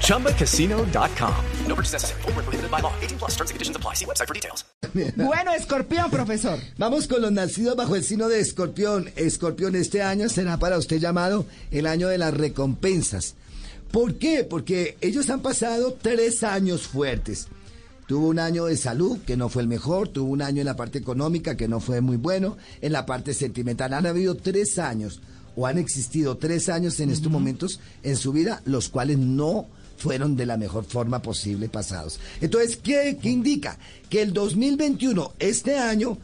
ChumbaCasino.com. No purchase necessary. Where prohibited by law. 18 plus terms and conditions apply. See website for details. Bueno, escorpión, profesor. Vamos con los nacidos bajo el signo de escorpión. Escorpión, este año será para usted llamado el año de las recompensas. ¿Por qué? Porque ellos han pasado tres años fuertes. Tuvo un año de salud que no fue el mejor, tuvo un año en la parte económica que no fue muy bueno, en la parte sentimental. Han habido tres años o han existido tres años en estos momentos en su vida, los cuales no fueron de la mejor forma posible pasados. Entonces, ¿qué, qué indica? Que el 2021, este año,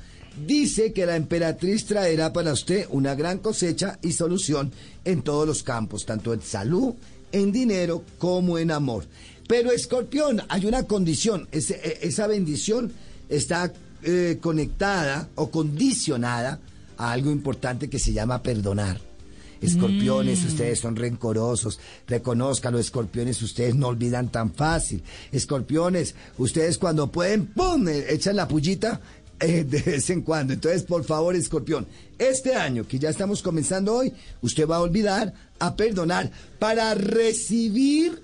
dice que la emperatriz traerá para usted una gran cosecha y solución en todos los campos, tanto en salud, en dinero como en amor. Pero escorpión, hay una condición, e- esa bendición está eh, conectada o condicionada a algo importante que se llama perdonar. Escorpiones, ustedes son rencorosos, reconozcanlo, escorpiones, ustedes no olvidan tan fácil. Escorpiones, ustedes cuando pueden, ¡pum!, eh, echan la pullita eh, de vez en cuando. Entonces, por favor, escorpión, este año que ya estamos comenzando hoy, usted va a olvidar a perdonar para recibir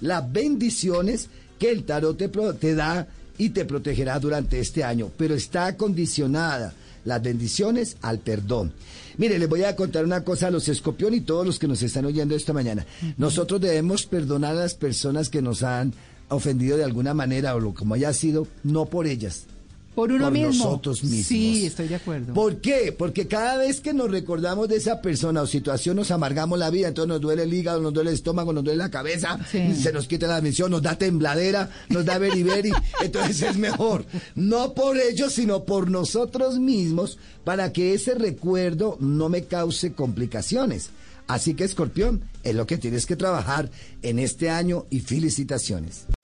las bendiciones que el tarot te, te da y te protegerá durante este año, pero está condicionada las bendiciones al perdón. Mire, les voy a contar una cosa a los escorpión y todos los que nos están oyendo esta mañana. Nosotros debemos perdonar a las personas que nos han ofendido de alguna manera o lo como haya sido, no por ellas, Por uno por mismo. nosotros mismos. Sí, estoy de acuerdo. ¿Por qué? Porque cada vez que nos recordamos de esa persona o situación nos amargamos la vida, entonces nos duele el hígado, nos duele el estómago, nos duele la cabeza, Sí. se nos quita la misión, nos da tembladera, nos da beriberi, entonces es mejor, no por ellos, sino por nosotros mismos, para que ese recuerdo no me cause complicaciones. Así que, Escorpión, es lo que tienes que trabajar en este año y felicitaciones.